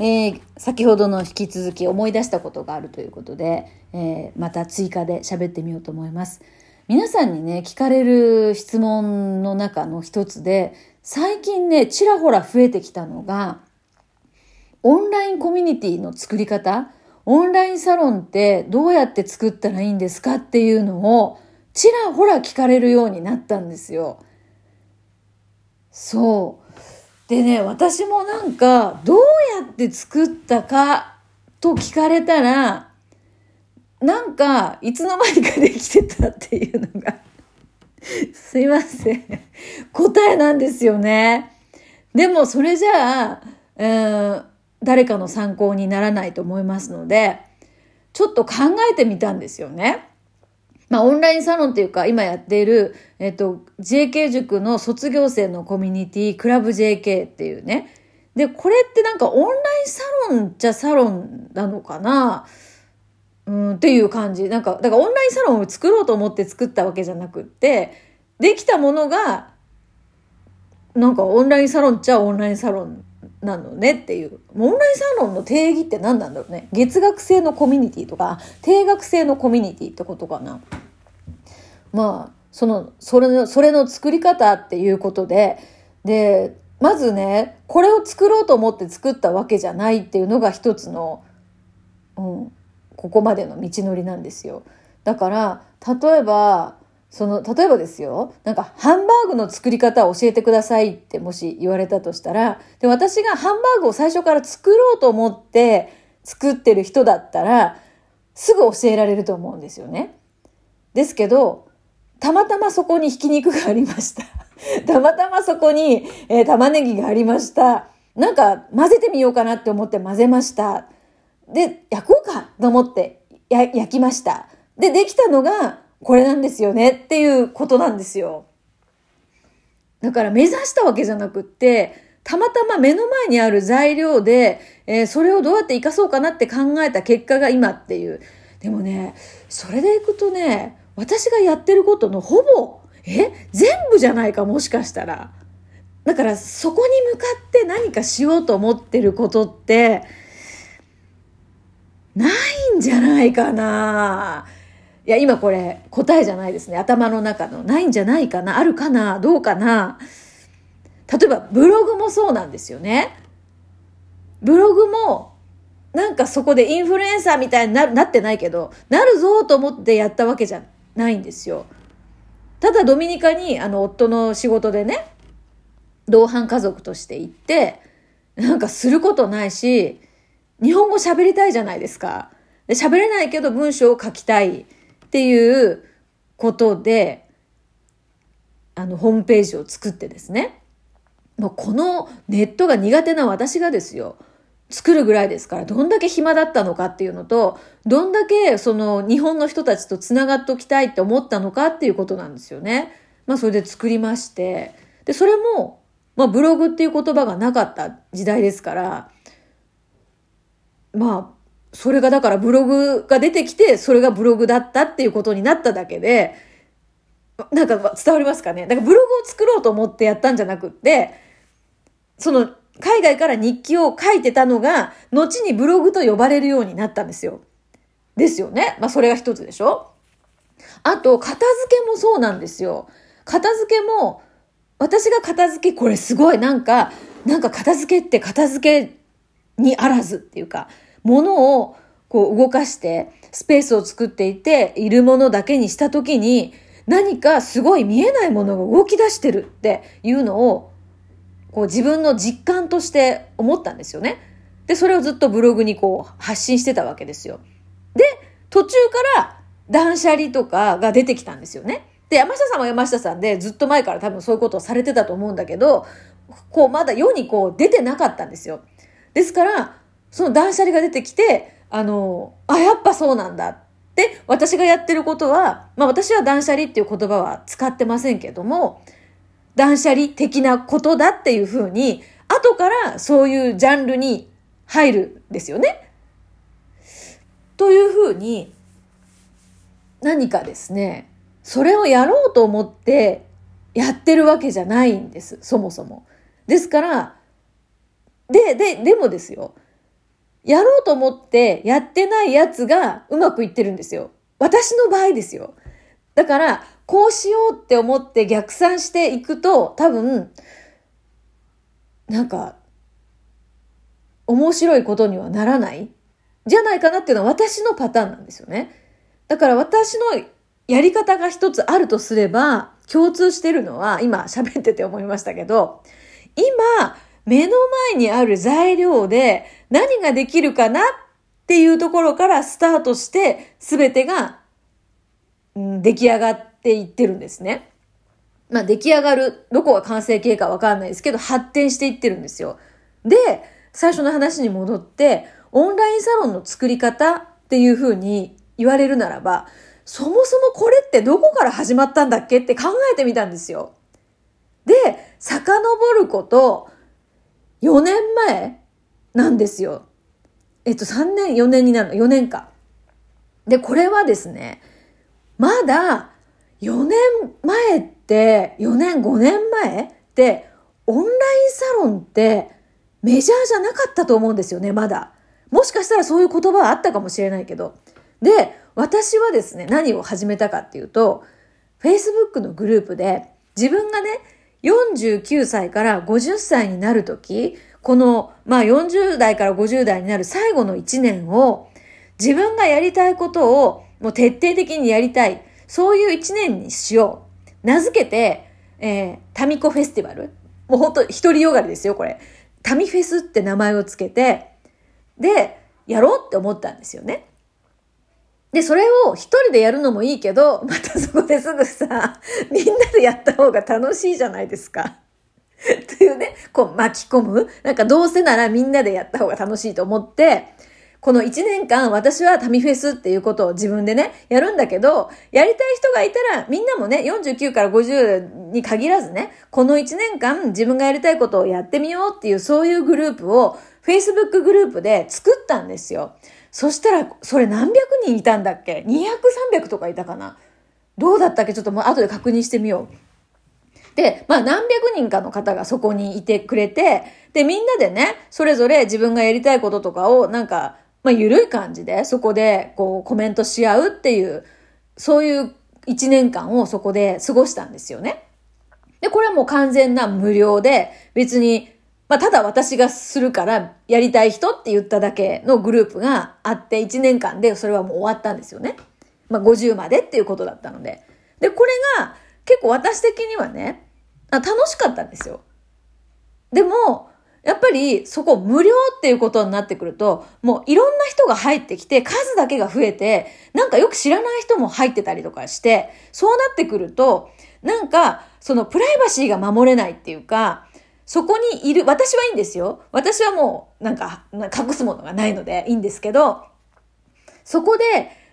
えー、先ほどの引き続き思い出したことがあるということで、えー、また追加で喋ってみようと思います。皆さんにね、聞かれる質問の中の一つで、最近ね、ちらほら増えてきたのが、オンラインコミュニティの作り方、オンラインサロンってどうやって作ったらいいんですかっていうのを、ちらほら聞かれるようになったんですよ。そう。でね、私もなんか、どうやって作ったかと聞かれたら、なんか、いつの間にかできてたっていうのが すいません。答えなんですよね。でも、それじゃあ、えー、誰かの参考にならないと思いますので、ちょっと考えてみたんですよね。まあ、オンラインサロンっていうか、今やっている、えっと、JK 塾の卒業生のコミュニティ、クラブ JK っていうね。で、これってなんかオンラインサロンじゃサロンなのかな？うんっていう感じ。なんか、だからオンラインサロンを作ろうと思って作ったわけじゃなくって、できたものが、なんかオンラインサロンっちゃオンラインサロンなのねっていう。オンラインサロンの定義って何なんだろうね。月額制のコミュニティとか、定額制のコミュニティってことかな。まあ、その、それの、それの作り方っていうことで、で、まずね、これを作ろうと思って作ったわけじゃないっていうのが一つの、うん、ここまでの道のりなんですよ。だから、例えば、その、例えばですよ、なんか、ハンバーグの作り方を教えてくださいってもし言われたとしたら、で、私がハンバーグを最初から作ろうと思って作ってる人だったら、すぐ教えられると思うんですよね。ですけど、たまたまそこにひき肉がありました。たまたまそこに、えー、玉ねぎがありました。なんか混ぜてみようかなって思って混ぜました。で、焼こうかと思って焼きました。で、できたのがこれなんですよねっていうことなんですよ。だから目指したわけじゃなくって、たまたま目の前にある材料で、えー、それをどうやって活かそうかなって考えた結果が今っていう。でもね、それでいくとね、私がやってることのほぼ、え全部じゃないかもしかしたら。だからそこに向かって何かしようと思ってることって、ないんじゃないかないや、今これ答えじゃないですね。頭の中の。ないんじゃないかな？あるかな？どうかな？例えばブログもそうなんですよね。ブログもなんかそこでインフルエンサーみたいになってないけど、なるぞと思ってやったわけじゃないんですよ。ただドミニカにあの夫の仕事でね、同伴家族として行って、なんかすることないし、日本語喋りたいじゃないですか。で喋れないけど文章を書きたいっていうことで、あの、ホームページを作ってですね。もうこのネットが苦手な私がですよ。作るぐらいですから、どんだけ暇だったのかっていうのと、どんだけその日本の人たちと繋がっておきたいって思ったのかっていうことなんですよね。まあそれで作りまして。で、それも、まあブログっていう言葉がなかった時代ですから、まあ、それがだからブログが出てきて、それがブログだったっていうことになっただけで、なんか伝わりますかね？だからブログを作ろうと思ってやったんじゃなくって、その海外から日記を書いてたのが、後にブログと呼ばれるようになったんですよ。ですよね？まあそれが一つでしょ？あと、片付けもそうなんですよ。片付けも、私が片付け、これすごいなんか、なんか片付けって片付けにあらずっていうか、物をこう動かしてスペースを作っていて、いるものだけにしたときに、何かすごい見えないものが動き出してるっていうのをこう自分の実感として思ったんですよね。で、それをずっとブログにこう発信してたわけですよ。で、途中から断捨離とかが出てきたんですよね。で、山下さんは山下さんでずっと前から多分そういうことをされてたと思うんだけど、こうまだ世にこう出てなかったんですよ。ですから、その断捨離が出てきて、あの、あ、やっぱそうなんだって私がやってることは、まあ私は断捨離っていう言葉は使ってませんけども、断捨離的なことだっていうふうに、後からそういうジャンルに入るんですよね。というふうに、何かですね、それをやろうと思ってやってるわけじゃないんです、そもそも。ですから、で、で、でもですよ。やろうと思ってやってないやつがうまくいってるんですよ。私の場合ですよ。だから、こうしようって思って逆算していくと、多分、なんか、面白いことにはならない？じゃないかなっていうのは私のパターンなんですよね。だから私のやり方が一つあるとすれば、共通してるのは、今喋ってて思いましたけど、今、目の前にある材料で何ができるかなっていうところからスタートして、すべてが、うん、出来上がっていってるんですね。まあ出来上がる、どこが完成形かわかんないですけど、発展していってるんですよ。で、最初の話に戻って、オンラインサロンの作り方っていうふうに言われるならば、そもそもこれってどこから始まったんだっけって考えてみたんですよ。で、遡ること、4年前なんですよ。えっと、3年、4年になるの、4年か。で、これはですね、まだ4年前って、4年、5年前って、オンラインサロンってメジャーじゃなかったと思うんですよね、まだ。もしかしたらそういう言葉はあったかもしれないけど。で、私はですね、何を始めたかっていうと、Facebook のグループで自分がね、49歳から50歳になるとき、この、まあ40代から50代になる最後の1年を、自分がやりたいことをもう徹底的にやりたい。そういう1年にしよう。名付けて、えー、タミコフェスティバル。もうほんと一人よがりですよ、これ。タミフェスって名前をつけて、で、やろうって思ったんですよね。で、それを一人でやるのもいいけど、またそこですぐさ、みんなでやった方が楽しいじゃないですか。というね、こう巻き込む。なんかどうせならみんなでやった方が楽しいと思って、この1年間私はタミフェスっていうことを自分でね、やるんだけど、やりたい人がいたらみんなもね、49から50に限らずね、この1年間自分がやりたいことをやってみようっていうそういうグループを Facebook グループで作ったんですよ。そしたら、それ何百人いたんだっけ ?200、300とかいたかな？どうだったっけ？ちょっともう後で確認してみよう。で、まあ何百人かの方がそこにいてくれて、で、みんなでね、それぞれ自分がやりたいこととかをなんか、まあ緩い感じでそこでこうコメントし合うっていう、そういう一年間をそこで過ごしたんですよね。で、これはもう完全な無料で、別にまあ、ただ私がするからやりたい人って言っただけのグループがあって1年間でそれはもう終わったんですよね。まあ、50までっていうことだったので。で、これが結構私的にはね、あ楽しかったんですよ。でも、やっぱりそこ無料っていうことになってくると、もういろんな人が入ってきて、数だけが増えて、なんかよく知らない人も入ってたりとかして、そうなってくると、なんかそのプライバシーが守れないっていうか、そこにいる、私はいいんですよ。私はもう、なんか、隠すものがないのでいいんですけど、そこで、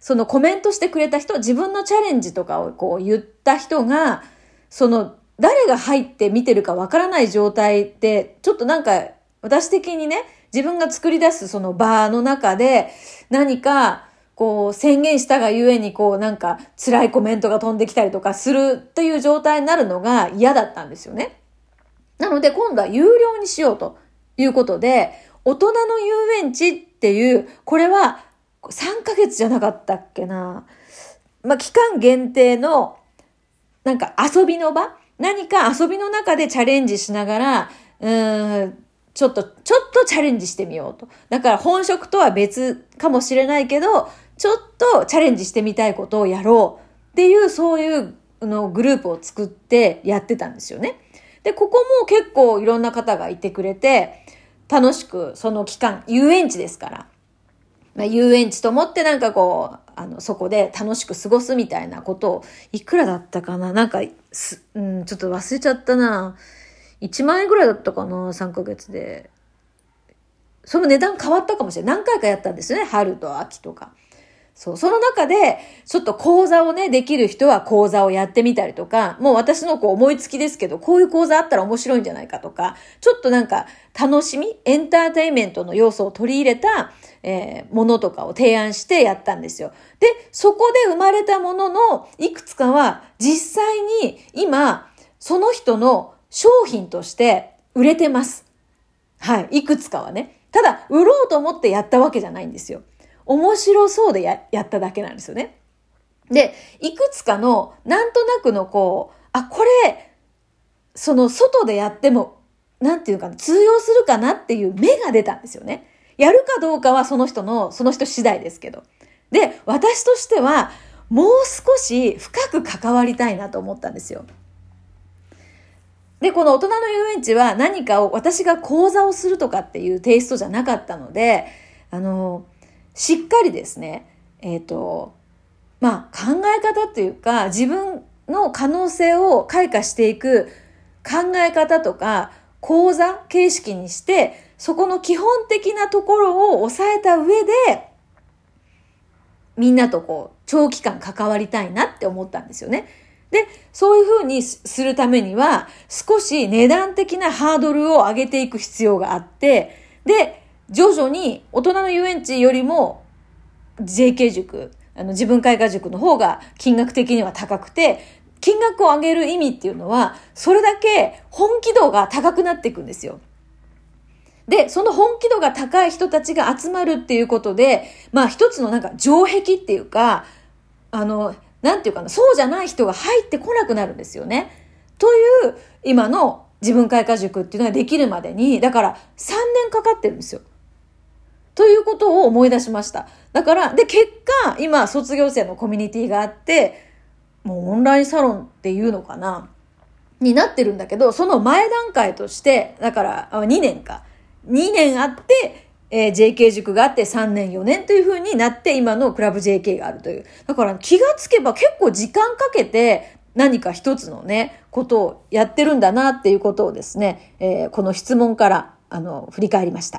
そのコメントしてくれた人、自分のチャレンジとかをこう言った人が、その、誰が入って見てるかわからない状態で、ちょっとなんか、私的にね、自分が作り出すその場の中で、何か、こう宣言したがゆえにこうなんか辛いコメントが飛んできたりとかするっていう状態になるのが嫌だったんですよね。なので今度は有料にしようということで、大人の遊園地っていう、これは3ヶ月じゃなかったっけな。まあ、期間限定の、なんか遊びの場？何か遊びの中でチャレンジしながら、うん、ちょっと、ちょっとチャレンジしてみようと。だから本職とは別かもしれないけど、ちょっとチャレンジしてみたいことをやろうっていう、そういうのグループを作ってやってたんですよね。で、ここも結構いろんな方がいてくれて、楽しくその期間、遊園地ですから、まあ、遊園地と思ってなんかこう、あの、そこで楽しく過ごすみたいなことを、いくらだったかな？なんか、す、うん、ちょっと忘れちゃったな。1万円ぐらいだったかな ?3 ヶ月で。その値段変わったかもしれない。何回かやったんですよね。春と秋とか。そう、その中で、ちょっと講座をね、できる人は講座をやってみたりとか、もう私のこう思いつきですけど、こういう講座あったら面白いんじゃないかとか、ちょっとなんか楽しみ、エンターテインメントの要素を取り入れた、えー、ものとかを提案してやったんですよ。で、そこで生まれたもののいくつかは実際に今、その人の商品として売れてます。はい。いくつかはね。ただ、売ろうと思ってやったわけじゃないんですよ。面白そうでややっただけなんですよね。で、いくつかの、なんとなくのこう、あ、これ、その外でやっても、なんていうか、通用するかなっていう目が出たんですよね。やるかどうかはその人の、その人次第ですけど。で、私としては、もう少し深く関わりたいなと思ったんですよ。で、この大人の遊園地は何かを私が講座をするとかっていうテイストじゃなかったので、あの、しっかりですね、えっ、ー、と、まあ考え方というか自分の可能性を開花していく考え方とか講座形式にしてそこの基本的なところを抑えた上でみんなとこう長期間関わりたいなって思ったんですよね。で、そういうふうにするためには、少し値段的なハードルを上げていく必要があって、で、徐々に大人の遊園地よりも JK 塾、あの自分開花塾の方が金額的には高くて、金額を上げる意味っていうのは、それだけ本気度が高くなっていくんですよ。で、その本気度が高い人たちが集まるっていうことで、まあ一つのなんか城壁っていうか、あの、なんていうかな、そうじゃない人が入ってこなくなるんですよね。という、今の自分開花塾っていうのができるまでに、だから3年かかってるんですよ。ということを思い出しました。だから、で、結果、今、卒業生のコミュニティがあって、もうオンラインサロンっていうのかなになってるんだけど、その前段階として、だから、2年か。2年あって、えー、JK 塾があって3年4年という風になって今のクラブ JK があるという。だから気がつけば結構時間かけて何か一つのね、ことをやってるんだなっていうことをですね、えー、この質問からあの振り返りました。